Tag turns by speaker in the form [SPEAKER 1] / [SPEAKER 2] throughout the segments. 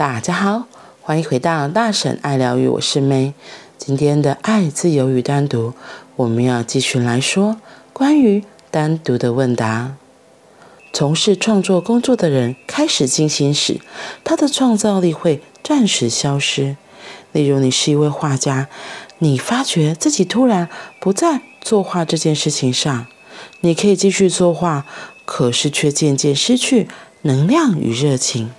[SPEAKER 1] 大家好，欢迎回到大婶爱疗愈，我是 May。今天的爱、自由与单独，我们要继续来说关于单独的问答。从事创作工作的人开始进行时，他的创造力会暂时消失。例如，你是一位画家，你发觉自己突然不在作画这件事情上，你可以继续作画，可是却渐渐失去能量与热情。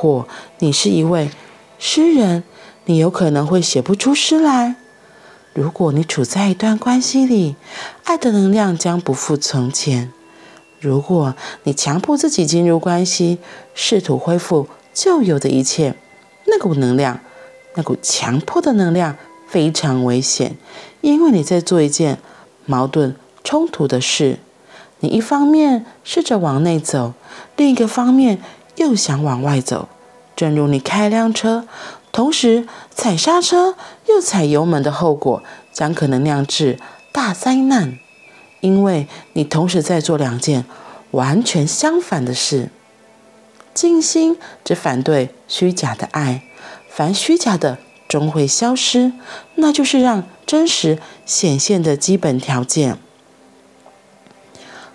[SPEAKER 1] 或你是一位诗人，你有可能会写不出诗来。如果你处在一段关系里，爱的能量将不复从前。如果你强迫自己进入关系，试图恢复旧有的一切，那股能量，那股强迫的能量非常危险，因为你在做一件矛盾冲突的事。你一方面试着往内走，另一个方面，又想往外走，正如你开辆车，同时踩刹车又踩油门的后果，将可能酿致大灾难，因为你同时在做两件完全相反的事。静心只反对虚假的爱，凡虚假的终会消失，那就是让真实显现的基本条件。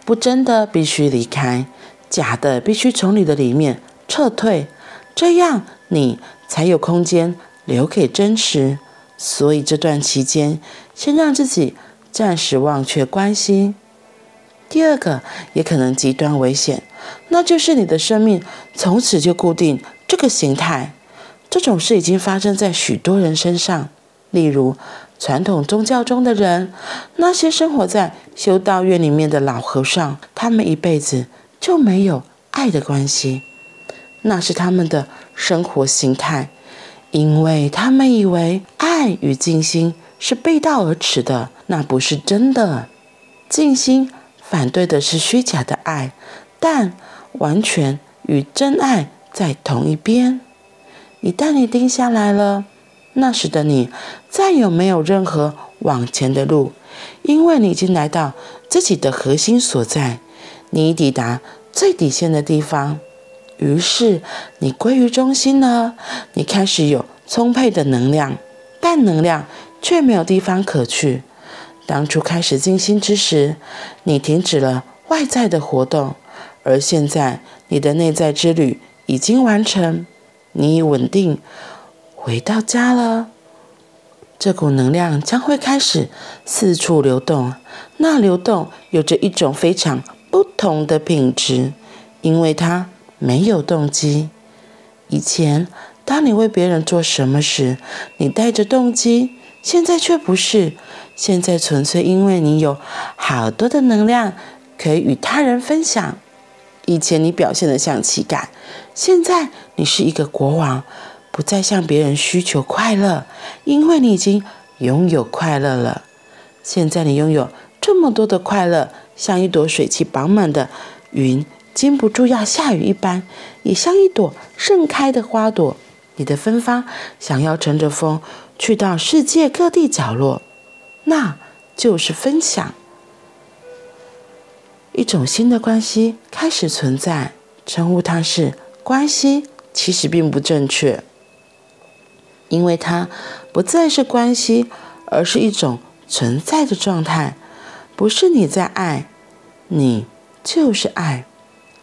[SPEAKER 1] 不真的必须离开。假的必须从你的里面撤退，这样你才有空间留给真实。所以这段期间，先让自己暂时忘却关系。第二个也可能极端危险，那就是你的生命从此就固定这个形态。这种事已经发生在许多人身上，例如传统宗教中的人，那些生活在修道院里面的老和尚，他们一辈子。就没有爱的关系，那是他们的生活形态，因为他们以为爱与静心是背道而驰的，那不是真的。静心反对的是虚假的爱，但完全与真爱在同一边。一旦你定下来了，那时的你再也没有任何往前的路，因为你已经来到自己的核心所在。你已抵达最底线的地方，于是你归于中心了。你开始有充沛的能量，但能量却没有地方可去。当初开始静心之时，你停止了外在的活动，而现在你的内在之旅已经完成，你已稳定回到家了。这股能量将会开始四处流动，那流动有着一种非常。不同的品质，因为它没有动机。以前，当你为别人做什么时，你带着动机；现在却不是。现在纯粹因为你有好多的能量可以与他人分享。以前你表现得像乞丐，现在你是一个国王，不再向别人需求快乐，因为你已经拥有快乐了。现在你拥有这么多的快乐。像一朵水汽饱满的云，禁不住要下雨一般，也像一朵盛开的花朵。你的芬芳想要乘着风去到世界各地角落，那就是分享。一种新的关系开始存在，称呼它是关系，其实并不正确，因为它不再是关系，而是一种存在的状态。不是你在爱，你就是爱，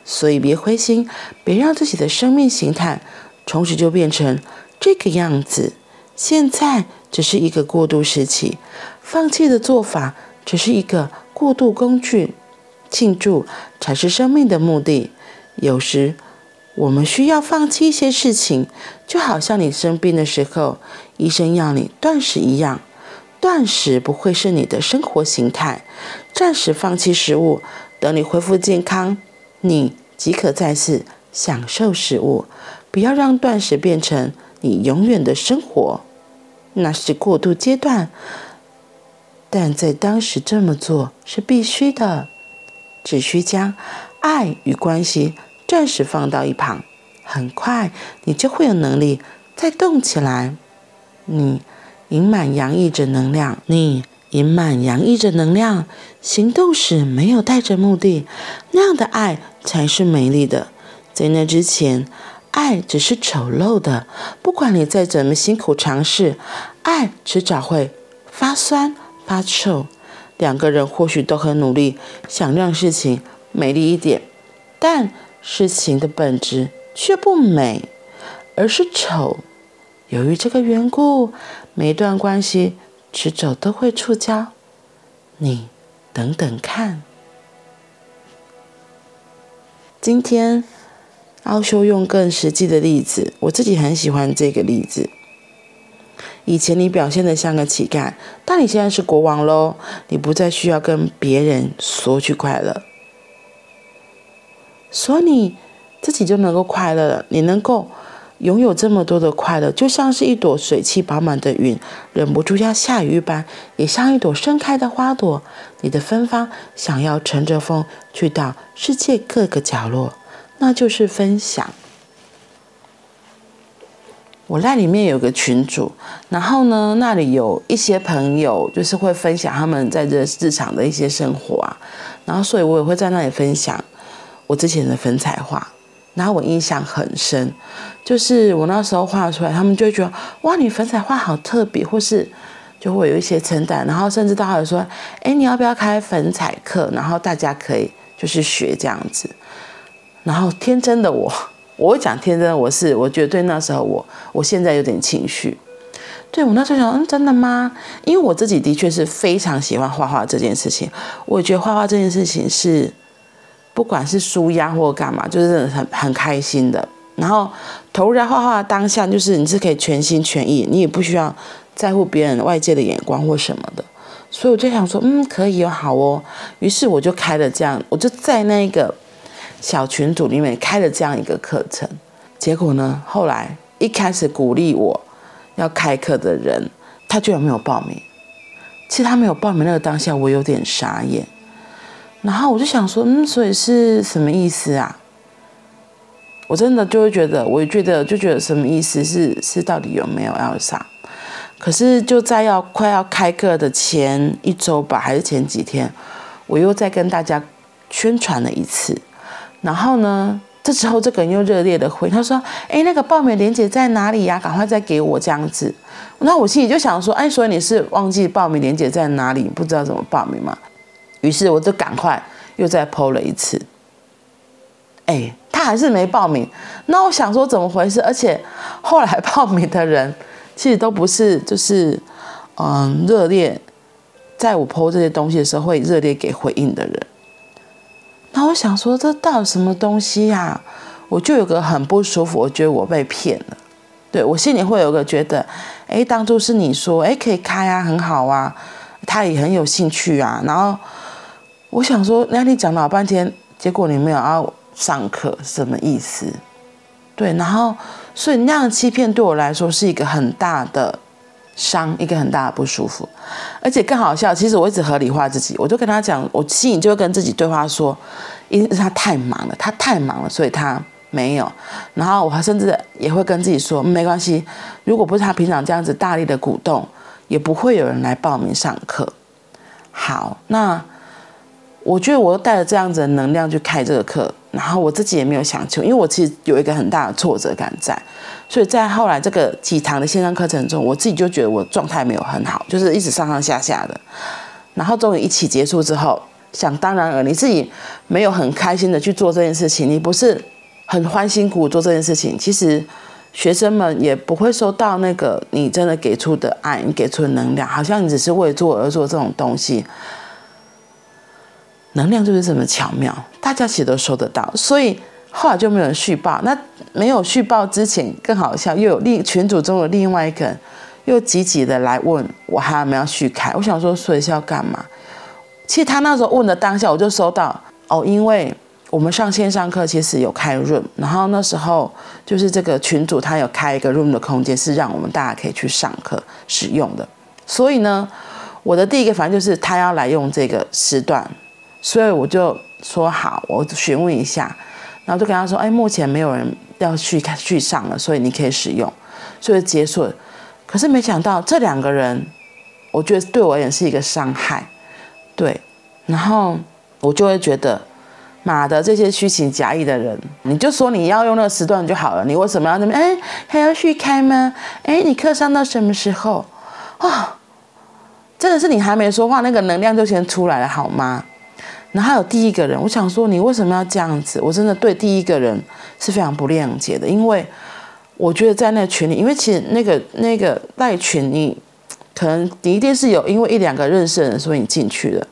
[SPEAKER 1] 所以别灰心，别让自己的生命形态从此就变成这个样子。现在只是一个过渡时期，放弃的做法只是一个过渡工具，庆祝才是生命的目的。有时我们需要放弃一些事情，就好像你生病的时候，医生要你断食一样。断食不会是你的生活形态，暂时放弃食物，等你恢复健康，你即可再次享受食物。不要让断食变成你永远的生活，那是过渡阶段。但在当时这么做是必须的，只需将爱与关系暂时放到一旁，很快你就会有能力再动起来。你。盈满洋溢着能量，你盈满洋溢着能量，行动时没有带着目的，那样的爱才是美丽的。在那之前，爱只是丑陋的，不管你再怎么辛苦尝试，爱迟早会发酸发臭。两个人或许都很努力，想让事情美丽一点，但事情的本质却不美，而是丑。由于这个缘故，每段关系迟早都会触礁。你等等看。今天，奥修用更实际的例子，我自己很喜欢这个例子。以前你表现得像个乞丐，但你现在是国王喽，你不再需要跟别人索取快乐，所以你自己就能够快乐了。你能够拥有这么多的快乐，就像是一朵水汽饱满的云，忍不住要下雨一般，也像一朵盛开的花朵。你的芬芳想要乘着风去到世界各个角落，那就是分享。我在里面有个群组，然后呢，那里有一些朋友，就是会分享他们在这日常的一些生活啊，然后所以我也会在那里分享我之前的粉彩画。然后我印象很深，就是我那时候画出来，他们就会觉得哇，你粉彩画好特别，或是就会有一些称赞，然后甚至到还有说，哎，你要不要开粉彩课？然后大家可以就是学这样子。然后天真的我，我讲天真的我是，我觉得对那时候我，我现在有点情绪。对，我那时候想，嗯，真的吗？因为我自己的确是非常喜欢画画这件事情，我觉得画画这件事情是。不管是纾压或干嘛，就是很很开心的。然后投入在画画的当下，就是你是可以全心全意，你也不需要在乎别人外界的眼光或什么的。所以我就想说，嗯，可以哦，好哦。于是我就开了这样，我就在那个小群组里面开了这样一个课程。结果呢，后来一开始鼓励我要开课的人，他居然没有报名。其实他没有报名那个当下，我有点傻眼。然后我就想说，嗯，所以是什么意思啊？我真的就会觉得，我觉得就觉得什么意思是是到底有没有要上？可是就在要快要开课的前一周吧，还是前几天，我又再跟大家宣传了一次。然后呢，这时候这个人又热烈的回，他说：“哎，那个报名链接在哪里呀？赶快再给我这样子。”那我心里就想说：“哎，所以你是忘记报名链接在哪里，不知道怎么报名吗？”于是我就赶快又再 po 了一次，哎，他还是没报名。那我想说怎么回事？而且后来报名的人其实都不是就是嗯热烈，在我 po 这些东西的时候会热烈给回应的人。那我想说这到底什么东西呀？我就有个很不舒服，我觉得我被骗了。对，我心里会有个觉得，哎，当初是你说哎可以开啊，很好啊，他也很有兴趣啊，然后。我想说，那你讲老半天，结果你没有要上课，什么意思？对，然后所以那样的欺骗对我来说是一个很大的伤，一个很大的不舒服，而且更好笑。其实我一直合理化自己，我就跟他讲，我心里就会跟自己对话说，因为他太忙了，他太忙了，所以他没有。然后我还甚至也会跟自己说，没关系，如果不是他平常这样子大力的鼓动，也不会有人来报名上课。好，那。我觉得我带着这样子的能量去开这个课，然后我自己也没有想清，因为我其实有一个很大的挫折感在，所以在后来这个几堂的线上课程中，我自己就觉得我状态没有很好，就是一直上上下下的。然后终于一起结束之后，想当然尔，你自己没有很开心的去做这件事情，你不是很欢欣鼓舞做这件事情，其实学生们也不会收到那个你真的给出的爱，你给出的能量，好像你只是为做而做这种东西。能量就是这么巧妙，大家其实都收得到，所以后来就没有人续报。那没有续报之前更好笑，又有另群组中的另外一个人又积极的来问我还有没有续开。我想说，所以是要干嘛？其实他那时候问的当下，我就收到哦，因为我们上线上课其实有开 room，然后那时候就是这个群组他有开一个 room 的空间，是让我们大家可以去上课使用的。所以呢，我的第一个反应就是他要来用这个时段。所以我就说好，我询问一下，然后就跟他说：“哎，目前没有人要去去上了，所以你可以使用。”所以结束了。可是没想到这两个人，我觉得对我也是一个伤害，对。然后我就会觉得，妈的，这些虚情假意的人，你就说你要用那个时段就好了，你为什么要那么？哎，还要续开吗？哎，你课上到什么时候？啊、真的是你还没说话，那个能量就先出来了，好吗？然后还有第一个人，我想说你为什么要这样子？我真的对第一个人是非常不谅解的，因为我觉得在那群里，因为其实那个那个赖群你。可能你一定是有因为一两个认识的人，所以你进去的。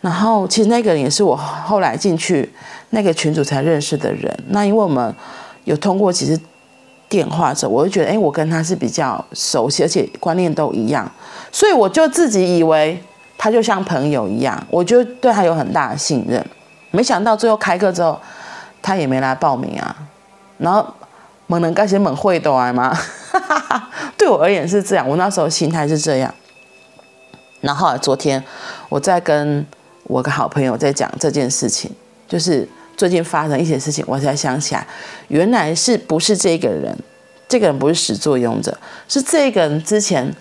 [SPEAKER 1] 然后其实那个人也是我后来进去那个群组才认识的人。那因为我们有通过几次电话之后，我就觉得，哎，我跟他是比较熟悉，而且观念都一样，所以我就自己以为他就像朋友一样，我就对他有很大的信任。没想到最后开课之后，他也没来报名啊。然后猛能干些猛会都来吗？对我而言是这样，我那时候心态是这样。然后，昨天我在跟我个好朋友在讲这件事情，就是最近发生一些事情，我才想起来，原来是不是这个人？这个人不是始作俑者，是这个人之前，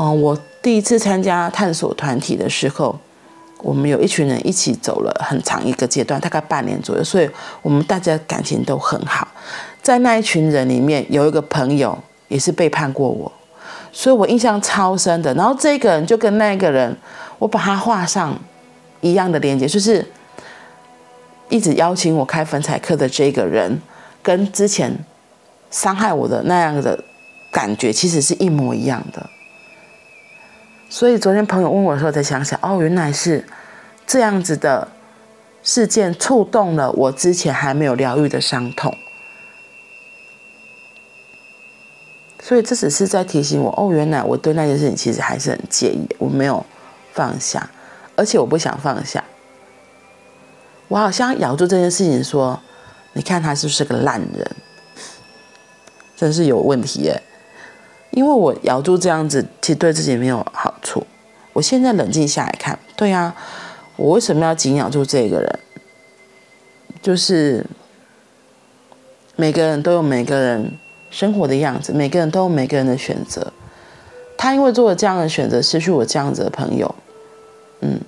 [SPEAKER 1] 嗯、我第一次参加探索团体的时候，我们有一群人一起走了很长一个阶段，大概半年左右，所以我们大家感情都很好。在那一群人里面，有一个朋友。也是背叛过我，所以我印象超深的。然后这个人就跟那个人，我把他画上一样的连接，就是一直邀请我开粉彩课的这个人，跟之前伤害我的那样的感觉，其实是一模一样的。所以昨天朋友问我的时候，才想想，哦，原来是这样子的事件触动了我之前还没有疗愈的伤痛。所以这只是在提醒我，哦，原来我对那件事情其实还是很介意，我没有放下，而且我不想放下。我好像咬住这件事情说，你看他是不是个烂人？真是有问题耶！因为我咬住这样子，其实对自己没有好。我现在冷静下来看，对啊，我为什么要紧咬住这个人？就是每个人都有每个人。生活的样子，每个人都有每个人的选择。他因为做了这样的选择，失去我这样子的朋友，嗯，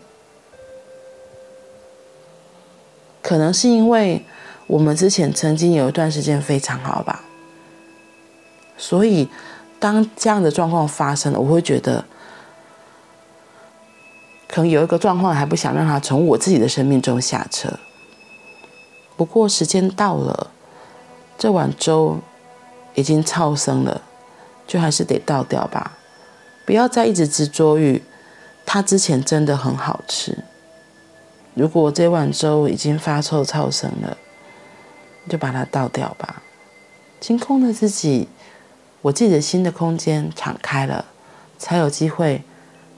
[SPEAKER 1] 可能是因为我们之前曾经有一段时间非常好吧。所以，当这样的状况发生了，我会觉得，可能有一个状况还不想让他从我自己的生命中下车。不过时间到了，这碗粥。已经超生了，就还是得倒掉吧。不要再一直执着于它之前真的很好吃。如果这碗粥已经发臭超生了，就把它倒掉吧。清空了自己，我自己的新的空间敞开了，才有机会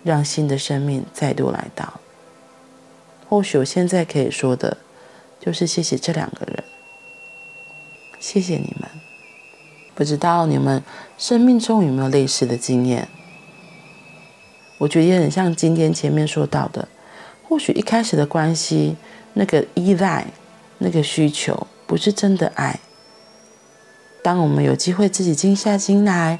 [SPEAKER 1] 让新的生命再度来到。或许我现在可以说的，就是谢谢这两个人，谢谢你们。不知道你们生命中有没有类似的经验？我觉得也很像今天前面说到的，或许一开始的关系，那个依赖、那个需求，不是真的爱。当我们有机会自己静下心来，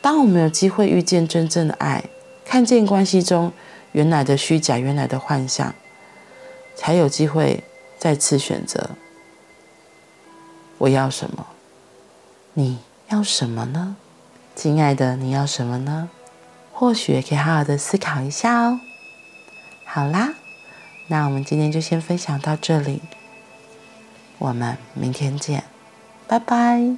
[SPEAKER 1] 当我们有机会遇见真正的爱，看见关系中原来的虚假、原来的幻象，才有机会再次选择。我要什么？你？要什么呢？亲爱的，你要什么呢？或许可以好好的思考一下哦。好啦，那我们今天就先分享到这里，我们明天见，拜拜。